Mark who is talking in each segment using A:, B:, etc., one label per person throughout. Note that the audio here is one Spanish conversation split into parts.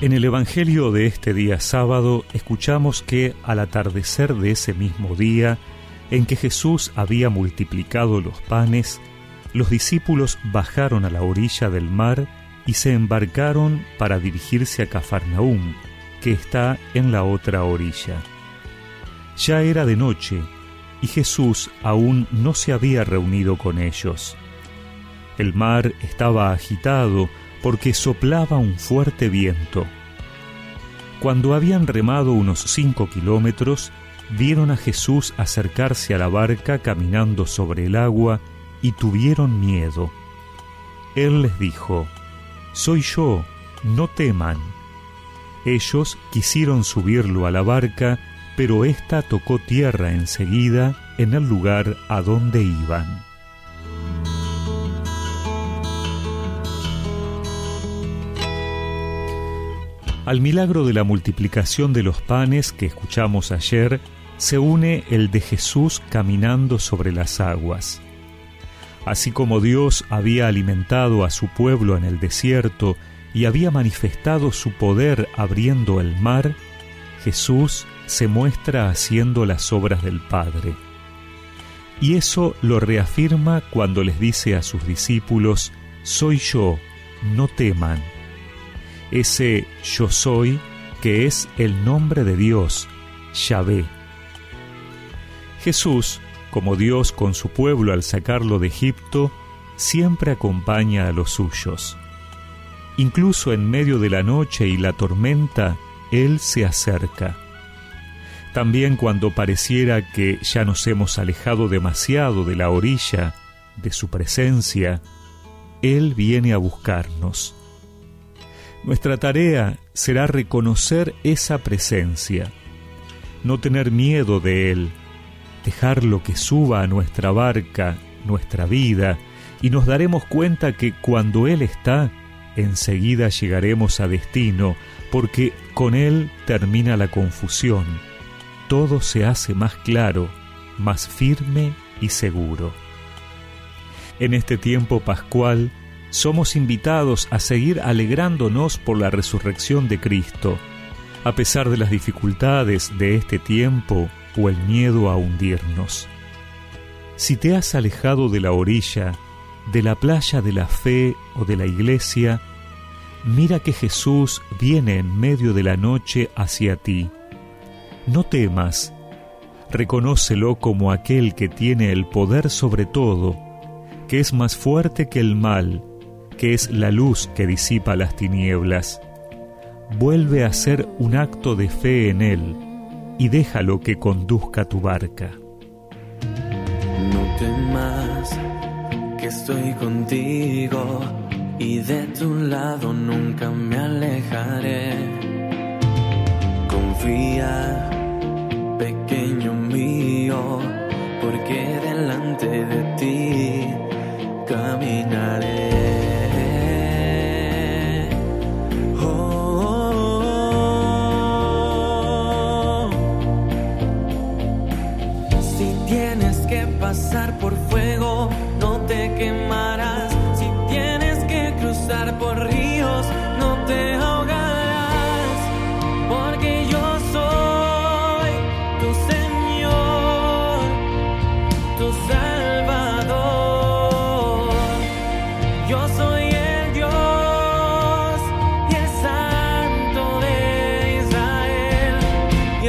A: En el Evangelio de este día sábado escuchamos que al atardecer de ese mismo día en que Jesús había multiplicado los panes, los discípulos bajaron a la orilla del mar y se embarcaron para dirigirse a Cafarnaúm, que está en la otra orilla. Ya era de noche y Jesús aún no se había reunido con ellos. El mar estaba agitado porque soplaba un fuerte viento. Cuando habían remado unos cinco kilómetros, vieron a Jesús acercarse a la barca caminando sobre el agua y tuvieron miedo. Él les dijo, Soy yo, no teman. Ellos quisieron subirlo a la barca, pero ésta tocó tierra enseguida en el lugar a donde iban. Al milagro de la multiplicación de los panes que escuchamos ayer, se une el de Jesús caminando sobre las aguas. Así como Dios había alimentado a su pueblo en el desierto y había manifestado su poder abriendo el mar, Jesús se muestra haciendo las obras del Padre. Y eso lo reafirma cuando les dice a sus discípulos, Soy yo, no teman ese yo soy que es el nombre de Dios, Yahvé. Jesús, como Dios con su pueblo al sacarlo de Egipto, siempre acompaña a los suyos. Incluso en medio de la noche y la tormenta, Él se acerca. También cuando pareciera que ya nos hemos alejado demasiado de la orilla, de su presencia, Él viene a buscarnos nuestra tarea será reconocer esa presencia, no tener miedo de Él, dejarlo que suba a nuestra barca, nuestra vida, y nos daremos cuenta que cuando Él está, enseguida llegaremos a destino, porque con Él termina la confusión, todo se hace más claro, más firme y seguro. En este tiempo pascual, somos invitados a seguir alegrándonos por la resurrección de Cristo, a pesar de las dificultades de este tiempo o el miedo a hundirnos. Si te has alejado de la orilla, de la playa de la fe o de la iglesia, mira que Jesús viene en medio de la noche hacia ti. No temas, reconócelo como aquel que tiene el poder sobre todo, que es más fuerte que el mal, que es la luz que disipa las tinieblas. Vuelve a hacer un acto de fe en Él y déjalo que conduzca tu barca.
B: No temas que estoy contigo y de tu lado nunca me alejaré.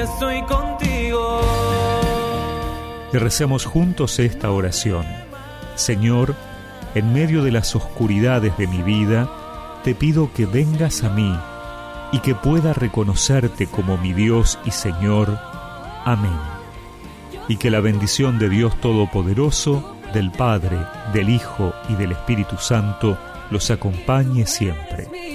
B: Estoy contigo
A: y recemos juntos esta oración. Señor, en medio de las oscuridades de mi vida, te pido que vengas a mí y que pueda reconocerte como mi Dios y Señor. Amén. Y que la bendición de Dios Todopoderoso, del Padre, del Hijo y del Espíritu Santo los acompañe siempre.